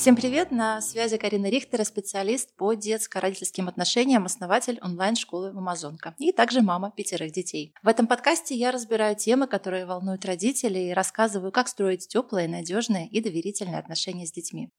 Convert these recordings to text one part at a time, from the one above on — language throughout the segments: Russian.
Всем привет! На связи Карина Рихтера, специалист по детско-родительским отношениям, основатель онлайн-школы «Амазонка» и также мама пятерых детей. В этом подкасте я разбираю темы, которые волнуют родителей и рассказываю, как строить теплые, надежные и доверительные отношения с детьми.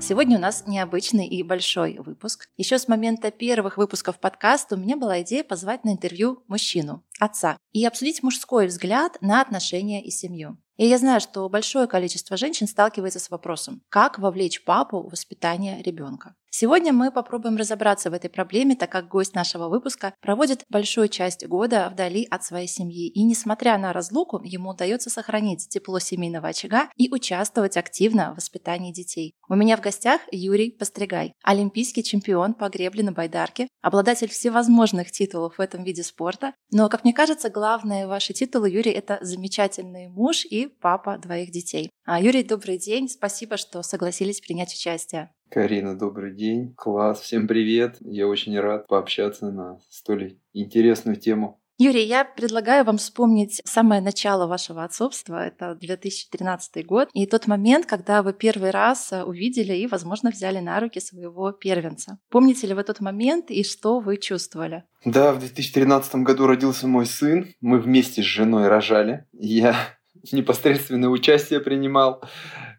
Сегодня у нас необычный и большой выпуск. Еще с момента первых выпусков подкаста у меня была идея позвать на интервью мужчину, отца, и обсудить мужской взгляд на отношения и семью. И я знаю, что большое количество женщин сталкивается с вопросом, как вовлечь папу в воспитание ребенка. Сегодня мы попробуем разобраться в этой проблеме, так как гость нашего выпуска проводит большую часть года вдали от своей семьи. И несмотря на разлуку, ему удается сохранить тепло семейного очага и участвовать активно в воспитании детей. У меня в гостях Юрий Постригай, олимпийский чемпион по гребле на байдарке, обладатель всевозможных титулов в этом виде спорта. Но, как мне кажется, главные ваши титулы, Юрий, это замечательный муж и папа двоих детей. А, Юрий, добрый день. Спасибо, что согласились принять участие. Карина, добрый день. Класс, всем привет. Я очень рад пообщаться на столь интересную тему. Юрий, я предлагаю вам вспомнить самое начало вашего отцовства. Это 2013 год. И тот момент, когда вы первый раз э, увидели и, возможно, взяли на руки своего первенца. Помните ли вы тот момент и что вы чувствовали? Да, в 2013 году родился мой сын. Мы вместе с женой рожали. Я непосредственное участие принимал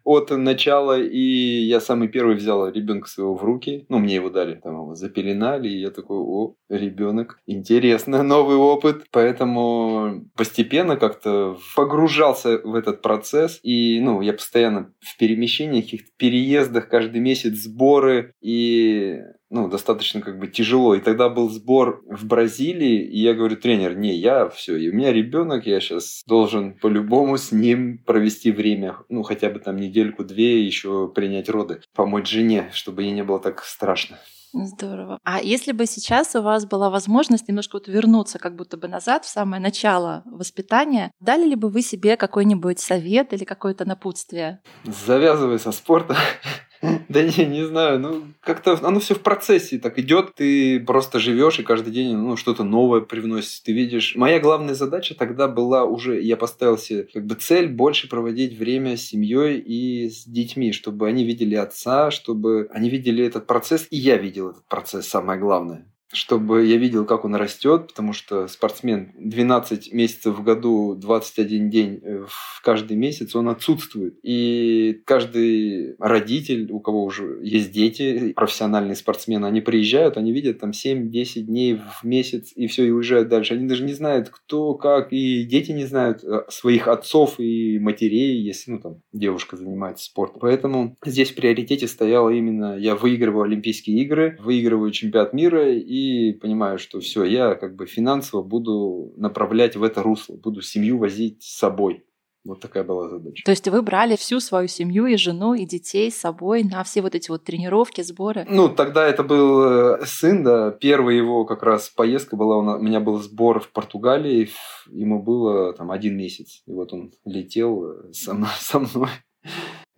от начала, и я самый первый взял ребенка своего в руки. Ну, мне его дали, там его запеленали, и я такой, о, ребенок, интересно, новый опыт. Поэтому постепенно как-то погружался в этот процесс, и, ну, я постоянно в перемещениях, каких-то переездах, каждый месяц сборы, и ну, достаточно как бы тяжело. И тогда был сбор в Бразилии, и я говорю, тренер, не, я все, и у меня ребенок, я сейчас должен по-любому с ним провести время, ну, хотя бы там недельку-две, еще принять роды, помочь жене, чтобы ей не было так страшно. Здорово. А если бы сейчас у вас была возможность немножко вот вернуться как будто бы назад в самое начало воспитания, дали ли бы вы себе какой-нибудь совет или какое-то напутствие? Завязывай со спорта. Да не, не знаю, ну как-то оно все в процессе так идет, ты просто живешь и каждый день ну, что-то новое привносит, ты видишь. Моя главная задача тогда была уже, я поставил себе как бы цель больше проводить время с семьей и с детьми, чтобы они видели отца, чтобы они видели этот процесс, и я видел этот процесс, самое главное чтобы я видел, как он растет, потому что спортсмен 12 месяцев в году, 21 день э, в каждый месяц, он отсутствует. И каждый родитель, у кого уже есть дети, профессиональные спортсмены, они приезжают, они видят там 7-10 дней в месяц, и все, и уезжают дальше. Они даже не знают, кто, как, и дети не знают э, своих отцов и матерей, если, ну, там, девушка занимается спортом. Поэтому здесь в приоритете стояло именно, я выигрываю Олимпийские игры, выигрываю чемпионат мира, и и понимаю, что все, я как бы финансово буду направлять в это русло, буду семью возить с собой. Вот такая была задача. То есть вы брали всю свою семью и жену, и детей с собой на все вот эти вот тренировки, сборы? Ну, тогда это был э, сын, да. Первая его как раз поездка была, у меня был сбор в Португалии, ему было там один месяц. И вот он летел э, со мной, со мной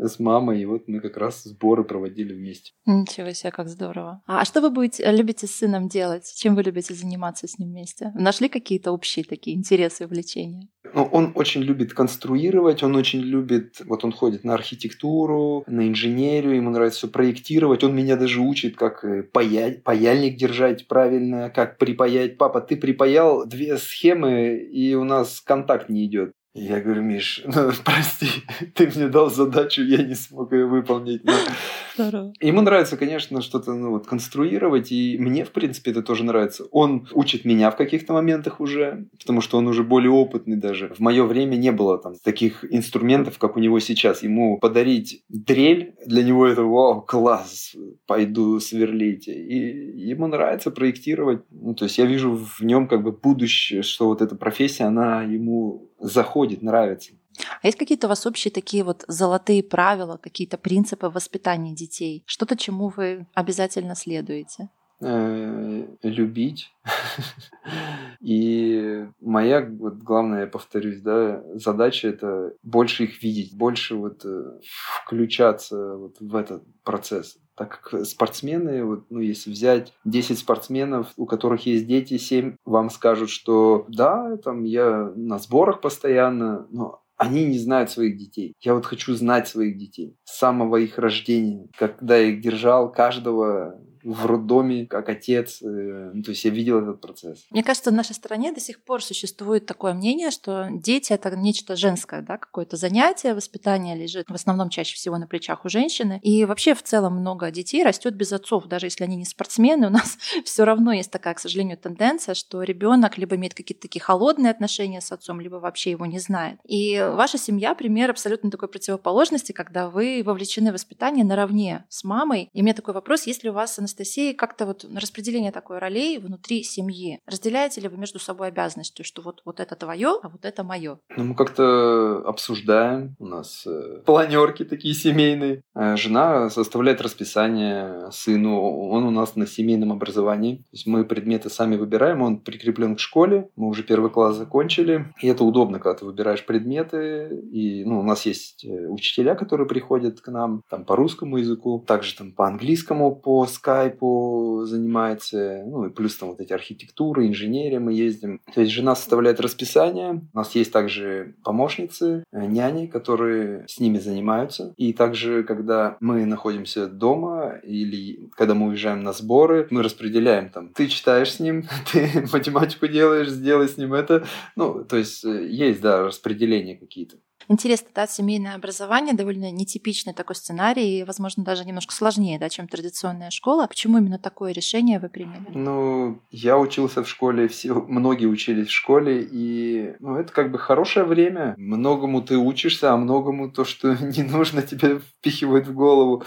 с мамой, и вот мы как раз сборы проводили вместе. Ничего себе, как здорово. А что вы будете, э, любите с сыном делать? Чем вы любите заниматься с ним вместе? Нашли какие-то общие такие интересы и увлечения? Ну, он очень любит конструировать, он очень любит, вот он ходит на архитектуру, на инженерию, ему нравится все проектировать, он меня даже учит, как э, паять, паяльник держать правильно, как припаять. Папа, ты припаял две схемы, и у нас контакт не идет. Я говорю, Миш, ну, прости, ты мне дал задачу, я не смог ее выполнить. Но... Здорово. Ему нравится, конечно, что-то ну, вот, конструировать, и мне, в принципе, это тоже нравится. Он учит меня в каких-то моментах уже, потому что он уже более опытный даже. В мое время не было там таких инструментов, как у него сейчас. Ему подарить дрель, для него это вау, класс, пойду сверлить. И ему нравится проектировать. Ну, то есть я вижу в нем как бы будущее, что вот эта профессия, она ему заходит, нравится. А есть какие-то у вас общие такие вот золотые правила, какие-то принципы воспитания детей? Что-то, чему вы обязательно следуете? Э, любить. И моя, вот главная, я повторюсь, да, задача это больше их видеть, больше вот э, включаться вот в этот процесс так как спортсмены, вот, ну, если взять 10 спортсменов, у которых есть дети, 7 вам скажут, что да, там я на сборах постоянно, но они не знают своих детей. Я вот хочу знать своих детей с самого их рождения, когда я их держал, каждого в роддоме, как отец. Э, ну, то есть я видел этот процесс. Мне кажется, в нашей стране до сих пор существует такое мнение, что дети — это нечто женское, да, какое-то занятие, воспитание лежит в основном чаще всего на плечах у женщины. И вообще в целом много детей растет без отцов, даже если они не спортсмены. У нас все равно есть такая, к сожалению, тенденция, что ребенок либо имеет какие-то такие холодные отношения с отцом, либо вообще его не знает. И ваша семья — пример абсолютно такой противоположности, когда вы вовлечены в воспитание наравне с мамой. И у меня такой вопрос, есть ли у вас Анастасии как-то вот распределение такой ролей внутри семьи? Разделяете ли вы между собой обязанности, что вот, вот это твое, а вот это мое? Ну, мы как-то обсуждаем. У нас э, планерки такие семейные. Э, жена составляет расписание сыну. Он у нас на семейном образовании. То есть мы предметы сами выбираем. Он прикреплен к школе. Мы уже первый класс закончили. И это удобно, когда ты выбираешь предметы. И ну, у нас есть э, учителя, которые приходят к нам там по русскому языку, также там по английскому, по скайпу скайпу занимается, ну и плюс там вот эти архитектуры, инженерия мы ездим. То есть жена составляет расписание. У нас есть также помощницы, э, няни, которые с ними занимаются. И также, когда мы находимся дома или когда мы уезжаем на сборы, мы распределяем там, ты читаешь с ним, ты математику делаешь, сделай с ним это. Ну, то есть э, есть, да, распределения какие-то. Интересно, да, семейное образование довольно нетипичный такой сценарий, и, возможно, даже немножко сложнее, да, чем традиционная школа. Почему именно такое решение вы приняли? Ну, я учился в школе, все, многие учились в школе, и ну, это как бы хорошее время. Многому ты учишься, а многому то, что не нужно, тебе впихивают в голову.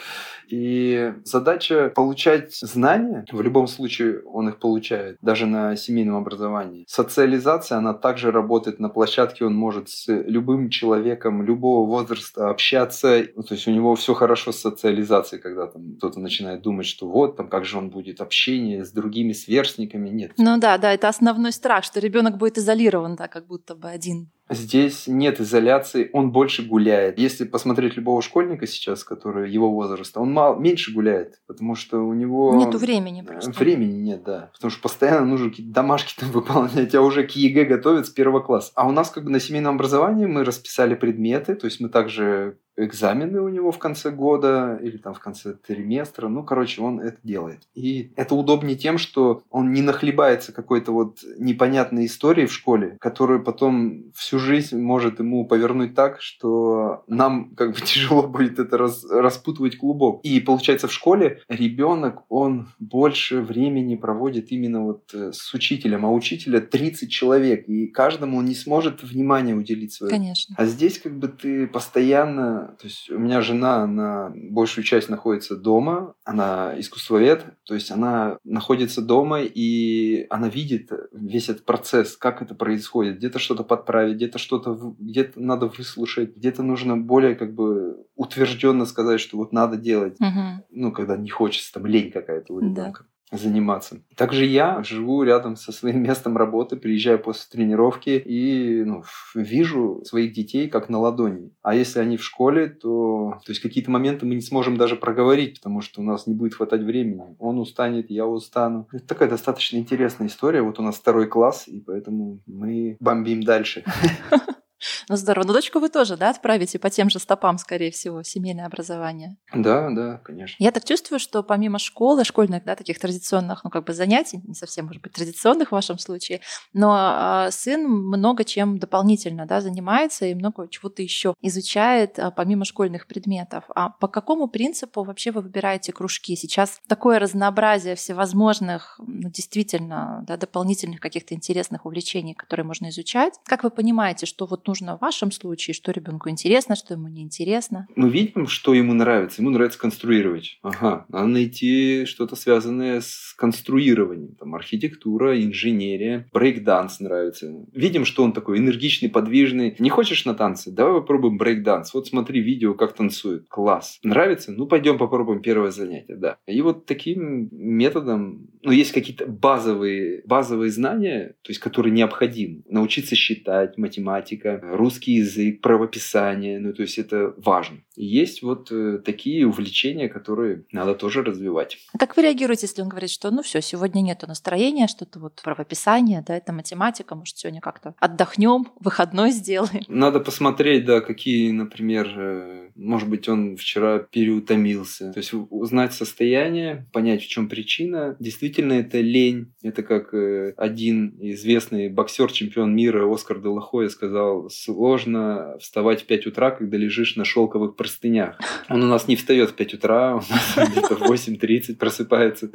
И задача получать знания, в любом случае он их получает, даже на семейном образовании. Социализация, она также работает на площадке, он может с любым человеком любого возраста общаться, ну, то есть у него все хорошо с социализацией, когда там кто-то начинает думать, что вот, там, как же он будет общение с другими сверстниками, нет. Ну да, да, это основной страх, что ребенок будет изолирован, да, как будто бы один. Здесь нет изоляции, он больше гуляет. Если посмотреть любого школьника сейчас, который его возраста, он мало, меньше гуляет, потому что у него... Нету времени просто. Времени нет, да. Потому что постоянно нужно какие-то домашки там выполнять, а уже к ЕГЭ готовят с первого класса. А у нас как бы на семейном образовании мы расписали предметы, то есть мы также экзамены у него в конце года или там в конце триместра. Ну, короче, он это делает. И это удобнее тем, что он не нахлебается какой-то вот непонятной историей в школе, которую потом всю жизнь может ему повернуть так, что нам как бы тяжело будет это раз, распутывать клубок. И получается в школе ребенок, он больше времени проводит именно вот э, с учителем, а учителя 30 человек, и каждому он не сможет внимания уделить свое. Конечно. А здесь как бы ты постоянно то есть у меня жена, она большую часть находится дома, она искусствовед, то есть она находится дома и она видит весь этот процесс, как это происходит, где-то что-то подправить, где-то что-то, где-то надо выслушать, где-то нужно более как бы утвержденно сказать, что вот надо делать, угу. ну когда не хочется, там лень какая-то у ребенка. Заниматься. Также я живу рядом со своим местом работы, приезжаю после тренировки и ну, вижу своих детей как на ладони. А если они в школе, то, то есть какие-то моменты мы не сможем даже проговорить, потому что у нас не будет хватать времени. Он устанет, я устану. Это такая достаточно интересная история. Вот у нас второй класс, и поэтому мы бомбим дальше. Ну здорово. Но дочку вы тоже, да, отправите по тем же стопам, скорее всего, семейное образование? Да, да, конечно. Я так чувствую, что помимо школы, школьных, да, таких традиционных, ну как бы занятий, не совсем, может быть, традиционных в вашем случае, но э, сын много чем дополнительно, да, занимается и много чего-то еще изучает э, помимо школьных предметов. А по какому принципу вообще вы выбираете кружки? Сейчас такое разнообразие всевозможных, ну, действительно, да, дополнительных каких-то интересных увлечений, которые можно изучать. Как вы понимаете, что вот нужно в вашем случае, что ребенку интересно, что ему неинтересно? Мы видим, что ему нравится. Ему нравится конструировать. Ага, надо найти что-то связанное с конструированием. Там архитектура, инженерия, брейк-данс нравится. Видим, что он такой энергичный, подвижный. Не хочешь на танцы? Давай попробуем брейк-данс. Вот смотри видео, как танцует. Класс. Нравится? Ну, пойдем попробуем первое занятие, да. И вот таким методом, ну, есть какие-то базовые, базовые знания, то есть, которые необходимы. Научиться считать, математика, русский язык, правописание, ну то есть это важно. Есть вот э, такие увлечения, которые надо тоже развивать. А как вы реагируете, если он говорит, что ну все, сегодня нет настроения, что-то вот правописание, да, это математика, может, сегодня как-то отдохнем, выходной сделаем? Надо посмотреть, да, какие, например, э, может быть, он вчера переутомился. То есть узнать состояние, понять, в чем причина. Действительно, это лень. Это как э, один известный боксер, чемпион мира Оскар Делахоя сказал, сложно вставать в 5 утра, когда лежишь на шелковых простынях. Он у нас не встает в 5 утра, у нас где-то в 8.30 просыпается.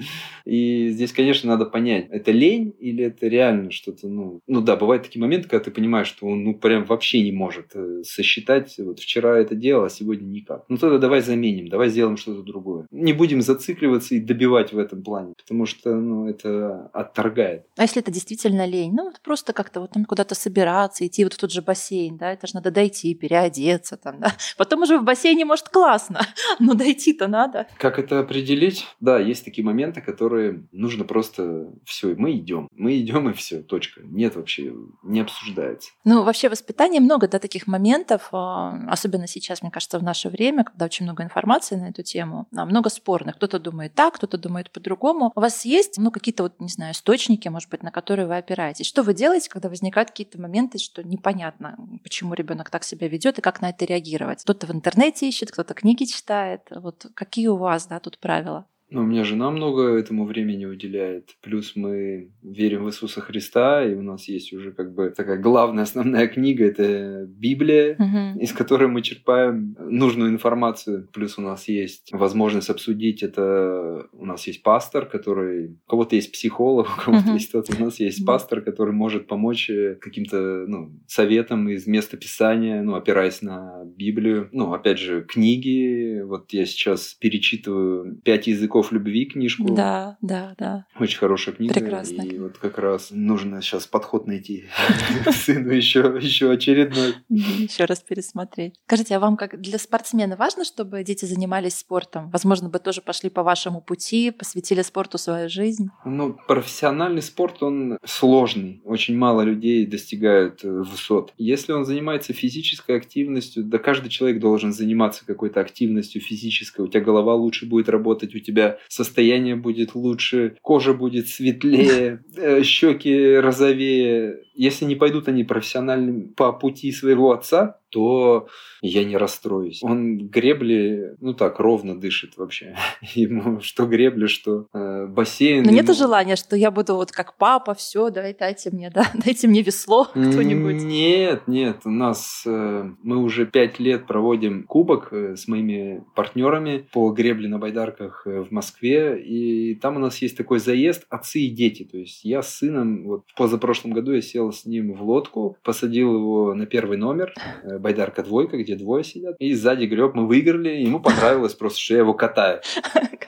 И здесь, конечно, надо понять, это лень или это реально что-то, ну, ну да, бывают такие моменты, когда ты понимаешь, что он, ну, прям вообще не может э, сосчитать, вот вчера это делал, а сегодня никак. Ну, тогда давай заменим, давай сделаем что-то другое. Не будем зацикливаться и добивать в этом плане, потому что, ну, это отторгает. А если это действительно лень? Ну, вот просто как-то вот там куда-то собираться, идти вот в тот же бассейн, да, это же надо дойти, переодеться там, да. Потом уже в бассейне, может, классно, но дойти-то надо. Как это определить? Да, есть такие моменты, которые нужно просто все, мы идем, мы идем и все, точка. Нет вообще, не обсуждается. Ну, вообще воспитание много, да, таких моментов, а, особенно сейчас, мне кажется, в наше время, когда очень много информации на эту тему, а, много спорных. Кто-то думает так, кто-то думает по-другому. У вас есть, ну, какие-то вот, не знаю, источники, может быть, на которые вы опираетесь? Что вы делаете, когда возникают какие-то моменты, что непонятно, почему ребенок так себя ведет и как на это реагировать? Кто-то в интернете ищет, кто-то книги читает. Вот какие у вас, да, тут правила? Ну, у меня жена много этому времени уделяет. Плюс мы верим в Иисуса Христа, и у нас есть уже как бы такая главная основная книга это Библия, угу. из которой мы черпаем нужную информацию. Плюс у нас есть возможность обсудить это. У нас есть пастор, который у кого-то есть психолог, у кого-то угу. есть кто-то. У нас есть пастор, который может помочь э, каким-то ну, советам из места писания, ну, опираясь на Библию. Ну, опять же, книги. Вот я сейчас перечитываю пять языков языков любви книжку. Да, да, да. Очень хорошая книга. Прекрасно. И вот как раз нужно сейчас подход найти сыну еще, еще очередной. Еще раз пересмотреть. Скажите, а вам как для спортсмена важно, чтобы дети занимались спортом? Возможно, бы тоже пошли по вашему пути, посвятили спорту свою жизнь? Ну, профессиональный спорт, он сложный. Очень мало людей достигают э, высот. Если он занимается физической активностью, да каждый человек должен заниматься какой-то активностью физической. У тебя голова лучше будет работать, у тебя состояние будет лучше, кожа будет светлее, э, щеки розовее. Если не пойдут они профессиональным по пути своего отца, то я не расстроюсь. Он гребли, ну так, ровно дышит вообще. Ему что гребли, что э, бассейн. Но ему... нет желания, что я буду вот как папа, все, давай дайте мне, да, дайте мне весло кто-нибудь. Нет, нет, у нас э, мы уже пять лет проводим кубок э, с моими партнерами по гребле на байдарках э, в Москве, и там у нас есть такой заезд отцы и дети. То есть я с сыном, вот позапрошлом году я сел с ним в лодку, посадил его на первый номер, байдарка двойка, где двое сидят. И сзади греб, мы выиграли, ему понравилось просто, что я его катаю.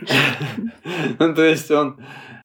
Ну, то есть он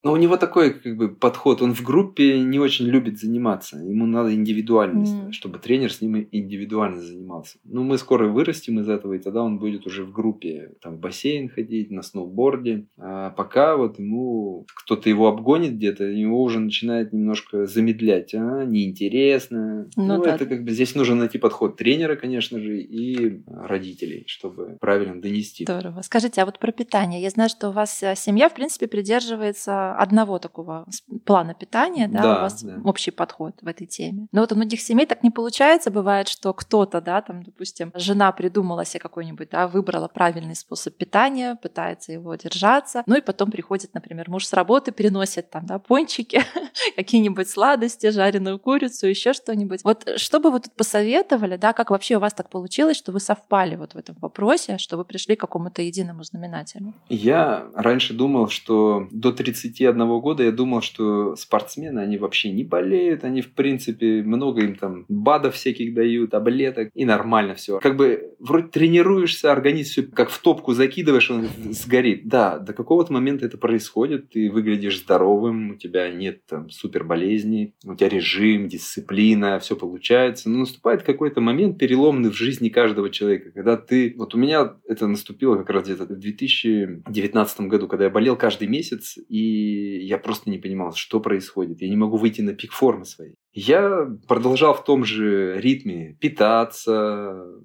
но у него такой как бы подход, он в группе не очень любит заниматься. Ему надо индивидуальность, mm. чтобы тренер с ним индивидуально занимался. Ну, мы скоро вырастем из этого, и тогда он будет уже в группе, там, в бассейн ходить, на сноуборде. А пока вот ему кто-то его обгонит где-то, его уже начинает немножко замедлять. А, неинтересно. Ну, ну это как бы здесь нужно найти подход тренера, конечно же, и родителей, чтобы правильно донести. Здорово. Скажите, а вот про питание. Я знаю, что у вас э, семья, в принципе, придерживается одного такого плана питания, да, да у вас да. общий подход в этой теме. Но вот у многих семей так не получается. Бывает, что кто-то, да, там, допустим, жена придумала себе какой-нибудь, да, выбрала правильный способ питания, пытается его держаться, ну и потом приходит, например, муж с работы, переносит там, да, пончики, какие-нибудь сладости, жареную курицу, еще что-нибудь. Вот что бы вы тут посоветовали, да, как вообще у вас так получилось, что вы совпали вот в этом вопросе, что вы пришли к какому-то единому знаменателю? Я раньше думал, что до 30 21 года я думал, что спортсмены, они вообще не болеют, они, в принципе, много им там БАДов всяких дают, таблеток, и нормально все. Как бы вроде тренируешься, организм все как в топку закидываешь, он сгорит. Да, до какого-то момента это происходит, ты выглядишь здоровым, у тебя нет там супер болезней, у тебя режим, дисциплина, все получается. Но наступает какой-то момент переломный в жизни каждого человека, когда ты... Вот у меня это наступило как раз где-то в 2019 году, когда я болел каждый месяц, и я просто не понимал, что происходит. Я не могу выйти на пик формы своей. Я продолжал в том же ритме питаться.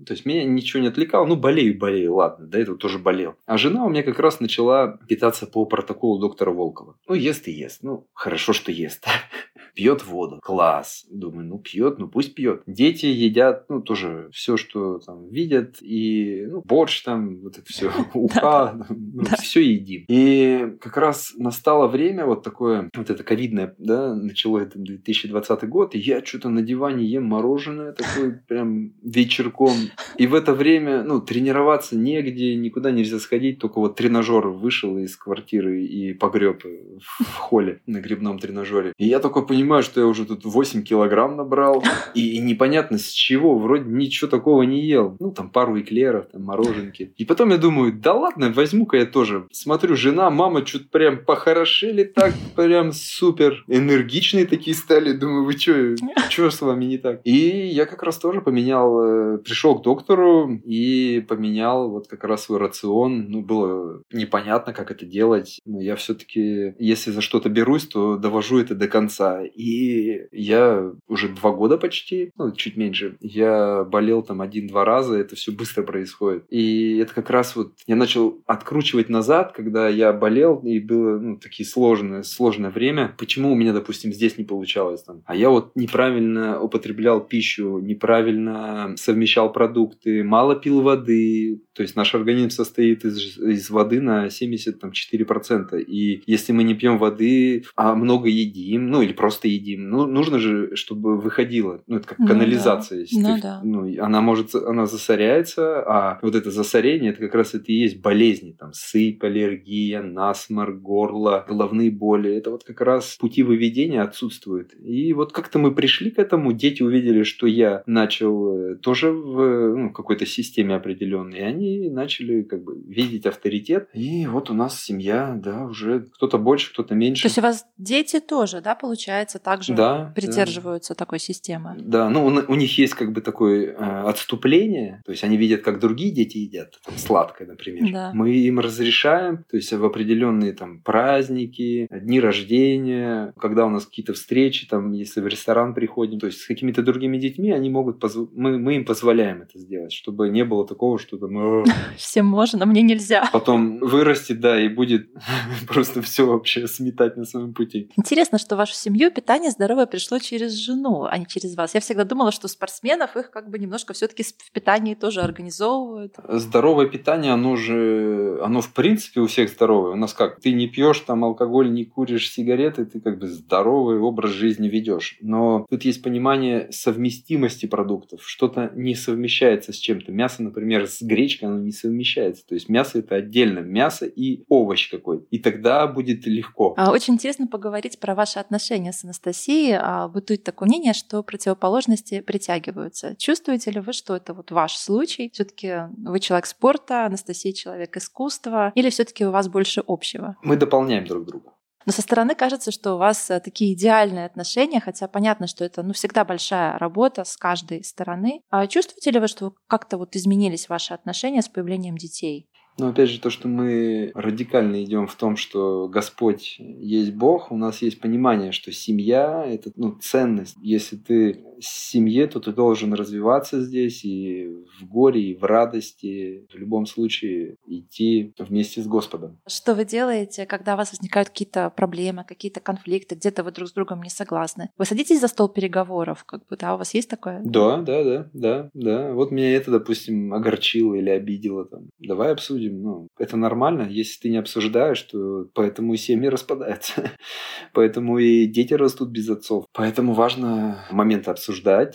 То есть меня ничего не отвлекало. Ну, болею, болею, ладно, до этого тоже болел. А жена у меня как раз начала питаться по протоколу доктора Волкова. Ну, ест и ест. Ну, хорошо, что ест. Пьет воду. Класс. Думаю, ну, пьет, ну, пусть пьет. Дети едят, ну, тоже все, что там видят. И, ну, борщ там, вот это все, уха, ну, все едим. И как раз настало время вот такое, вот это ковидное, да, начало это 2020 год, год, и я что-то на диване ем мороженое такой прям вечерком. И в это время, ну, тренироваться негде, никуда нельзя сходить, только вот тренажер вышел из квартиры и погреб в холле на грибном тренажере. И я только понимаю, что я уже тут 8 килограмм набрал, и непонятно с чего, вроде ничего такого не ел. Ну, там пару эклеров, там мороженки. И потом я думаю, да ладно, возьму-ка я тоже. Смотрю, жена, мама что-то прям похорошели так, прям супер энергичные такие стали. Думаю, вы что, что с вами не так? И я как раз тоже поменял, э, пришел к доктору и поменял вот как раз свой рацион. Ну, было непонятно, как это делать. Но я все-таки, если за что-то берусь, то довожу это до конца. И я уже два года почти, ну, чуть меньше, я болел там один-два раза, это все быстро происходит. И это как раз вот я начал откручивать назад, когда я болел, и было ну, такие сложные, сложное время. Почему у меня, допустим, здесь не получалось там? А я вот неправильно употреблял пищу, неправильно совмещал продукты, мало пил воды. То есть наш организм состоит из, из воды на 74%. И если мы не пьем воды, а много едим, ну или просто едим, ну нужно же, чтобы выходило. Ну это как ну, канализация. Да. Ну, да. ну, она может, она засоряется, а вот это засорение, это как раз это и есть болезни. Там сыпь, аллергия, насморк, горло, головные боли. Это вот как раз пути выведения отсутствуют. И вот как как-то мы пришли к этому, дети увидели, что я начал э, тоже в ну, какой-то системе определенной, и они начали как бы видеть авторитет. И вот у нас семья, да, уже кто-то больше, кто-то меньше. То есть у вас дети тоже, да, получается, также да, придерживаются да. такой системы? Да, ну у, у них есть как бы такое э, отступление, то есть они видят, как другие дети едят, там, сладкое, например. Да. Мы им разрешаем, то есть в определенные там праздники, дни рождения, когда у нас какие-то встречи, там, если в ресторан приходим, то есть с какими-то другими детьми, они могут, позв... мы, мы им позволяем это сделать, чтобы не было такого, что там... Всем можно, мне нельзя. Потом вырастет, да, и будет просто все вообще сметать на своем пути. Интересно, что вашу семью питание здоровое пришло через жену, а не через вас. Я всегда думала, что спортсменов их как бы немножко все-таки в питании тоже организовывают. Здоровое питание, оно же, оно в принципе у всех здоровое. У нас как, ты не пьешь там алкоголь, не куришь сигареты, ты как бы здоровый образ жизни ведешь но тут есть понимание совместимости продуктов. Что-то не совмещается с чем-то. Мясо, например, с гречкой, оно не совмещается. То есть мясо это отдельно. Мясо и овощ какой-то. И тогда будет легко. А очень интересно поговорить про ваши отношения с Анастасией. А бытует такое мнение, что противоположности притягиваются. Чувствуете ли вы, что это вот ваш случай? все таки вы человек спорта, Анастасия человек искусства, или все таки у вас больше общего? Мы дополняем друг друга. Но со стороны кажется, что у вас э, такие идеальные отношения, хотя понятно, что это ну, всегда большая работа с каждой стороны. А чувствуете ли вы, что как-то вот изменились ваши отношения с появлением детей? Но опять же, то, что мы радикально идем в том, что Господь есть Бог, у нас есть понимание, что семья – это ну, ценность. Если ты семье, то ты должен развиваться здесь и в горе, и в радости. В любом случае идти вместе с Господом. Что вы делаете, когда у вас возникают какие-то проблемы, какие-то конфликты, где-то вы друг с другом не согласны? Вы садитесь за стол переговоров, как бы, да, у вас есть такое? Да, да, да, да, да. Вот меня это, допустим, огорчило или обидело. Там. Давай обсудим. Ну, это нормально. Если ты не обсуждаешь, то поэтому и семьи распадаются. поэтому и дети растут без отцов. Поэтому важно моменты обсуждать.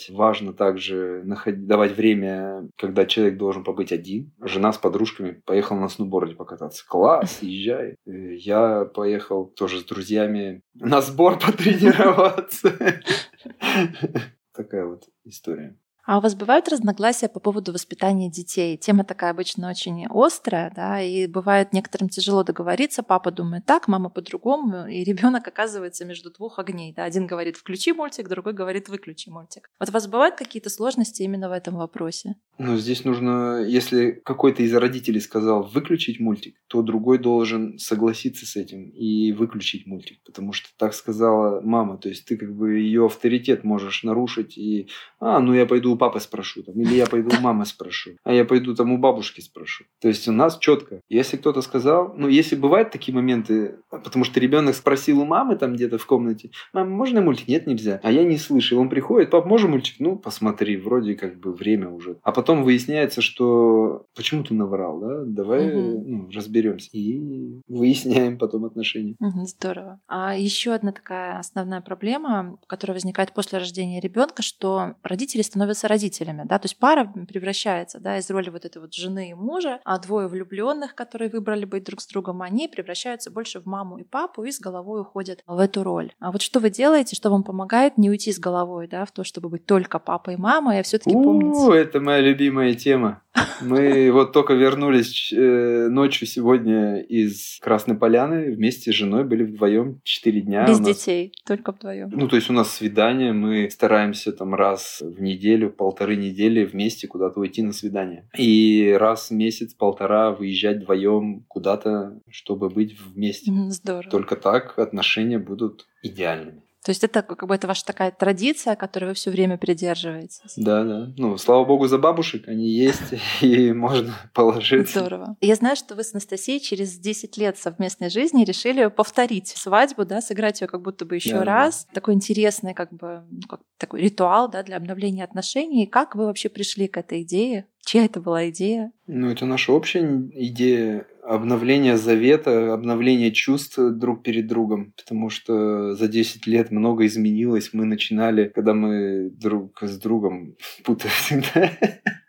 Важно также находить, давать время, когда человек должен побыть один. Жена с подружками поехала на сноуборде покататься. Класс, езжай. Я поехал тоже с друзьями на сбор потренироваться. Такая вот история. А у вас бывают разногласия по поводу воспитания детей? Тема такая обычно очень острая, да, и бывает некоторым тяжело договориться. Папа думает так, мама по-другому, и ребенок оказывается между двух огней. Да. Один говорит включи мультик, другой говорит выключи мультик. Вот у вас бывают какие-то сложности именно в этом вопросе? Ну, здесь нужно, если какой-то из родителей сказал выключить мультик, то другой должен согласиться с этим и выключить мультик, потому что так сказала мама. То есть ты как бы ее авторитет можешь нарушить и, а, ну я пойду у папы спрошу, там, или я пойду у мамы спрошу, а я пойду там у бабушки спрошу. То есть у нас четко. Если кто-то сказал, ну если бывают такие моменты, потому что ребенок спросил у мамы там где-то в комнате, мама, можно мультик? Нет, нельзя. А я не слышу. Он приходит, пап, можно мультик? Ну, посмотри, вроде как бы время уже. А потом выясняется, что почему ты наврал, да? Давай угу. ну, разберемся. И выясняем потом отношения. Угу, здорово. А еще одна такая основная проблема, которая возникает после рождения ребенка, что родители становятся становятся родителями, да, то есть пара превращается, да, из роли вот этой вот жены и мужа, а двое влюбленных, которые выбрали быть друг с другом, они превращаются больше в маму и папу и с головой уходят в эту роль. А вот что вы делаете, что вам помогает не уйти с головой, да, в то, чтобы быть только папой и мамой, а все-таки помнить? Это моя любимая тема. Мы вот только вернулись э, ночью сегодня из Красной Поляны. Вместе с женой были вдвоем четыре дня. Без детей, только вдвоем. Ну, то есть у нас свидание, мы стараемся там раз в неделю, полторы недели вместе куда-то уйти на свидание. И раз в месяц, полтора выезжать вдвоем куда-то, чтобы быть вместе. Здорово. Только так отношения будут идеальными. То есть это как бы это ваша такая традиция, которой вы все время придерживаетесь. Да, да. Ну, слава богу за бабушек, они есть, и можно положиться. Здорово. Я знаю, что вы с Анастасией через 10 лет совместной жизни решили повторить свадьбу, да, сыграть ее как будто бы еще да, раз. Да. Такой интересный как бы ну, как, такой ритуал, да, для обновления отношений. Как вы вообще пришли к этой идее? Чья это была идея? Ну, это наша общая идея обновления завета, обновления чувств друг перед другом, потому что за 10 лет много изменилось. Мы начинали, когда мы друг с другом путались,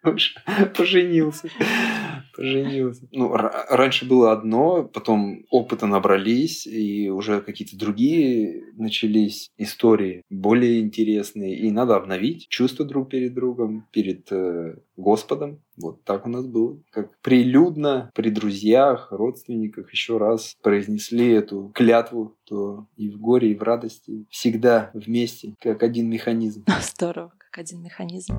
поженился. Поженился. Ну, раньше было одно, потом опыта набрались, и уже какие-то другие начались истории, более интересные. И надо обновить чувства друг перед другом, перед э, Господом. Вот так у нас было. Как прилюдно при друзьях, родственниках еще раз произнесли эту клятву, то и в горе, и в радости всегда вместе, как один механизм. Здорово, как один механизм.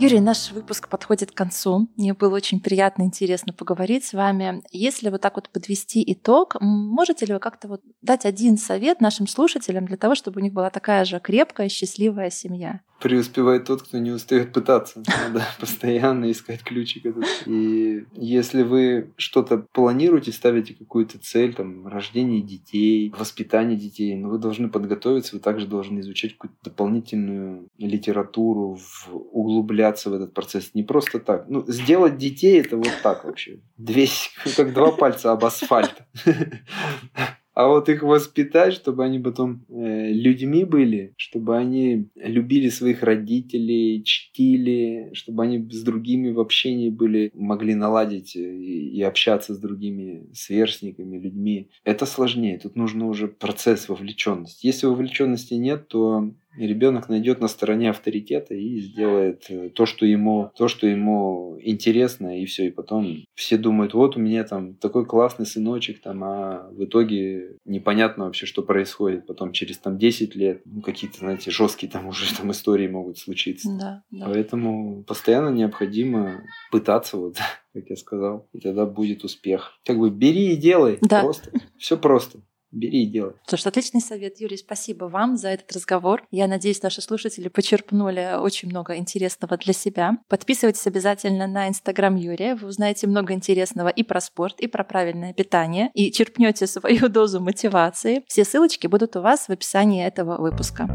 Юрий, наш выпуск подходит к концу. Мне было очень приятно и интересно поговорить с вами. Если вот так вот подвести итог, можете ли вы как-то вот дать один совет нашим слушателям для того, чтобы у них была такая же крепкая, счастливая семья? Преуспевает тот, кто не устает пытаться. Надо постоянно искать ключик этот. И если вы что-то планируете, ставите какую-то цель, там, рождение детей, воспитание детей, но ну, вы должны подготовиться, вы также должны изучать какую-то дополнительную литературу, углубляться в этот процесс. Не просто так. Ну, сделать детей это вот так вообще. Две, как два пальца об асфальт. а вот их воспитать, чтобы они потом э, людьми были, чтобы они любили своих родителей, чтили, чтобы они с другими в общении были, могли наладить э, и, и общаться с другими сверстниками, людьми. Это сложнее. Тут нужно уже процесс вовлеченности. Если вовлеченности нет, то ребенок найдет на стороне авторитета и сделает э, то, что ему, то, что ему интересно, и все. И потом все думают, вот у меня там такой классный сыночек, там, а в итоге непонятно вообще, что происходит. Потом через там 10 лет, ну, какие-то, знаете, жесткие там уже там истории могут случиться. Да, да. Поэтому постоянно необходимо пытаться, вот, как я сказал, и тогда будет успех. Как бы бери и делай. Да. Просто. Все просто бери и делай. Ж, отличный совет, Юрий. Спасибо вам за этот разговор. Я надеюсь, наши слушатели почерпнули очень много интересного для себя. Подписывайтесь обязательно на Инстаграм Юрия. Вы узнаете много интересного и про спорт, и про правильное питание, и черпнете свою дозу мотивации. Все ссылочки будут у вас в описании этого выпуска.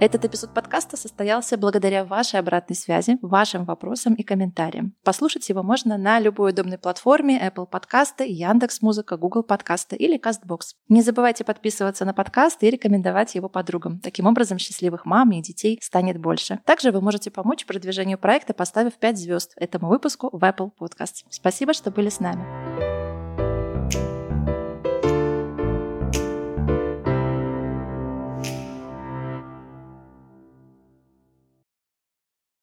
Этот эпизод подкаста состоялся благодаря вашей обратной связи, вашим вопросам и комментариям. Послушать его можно на любой удобной платформе Apple подкасты, Яндекс Музыка, Google подкасты или CastBox. Не забывайте подписываться на подкаст и рекомендовать его подругам. Таким образом, счастливых мам и детей станет больше. Также вы можете помочь продвижению проекта, поставив 5 звезд этому выпуску в Apple Podcast. Спасибо, что были с нами.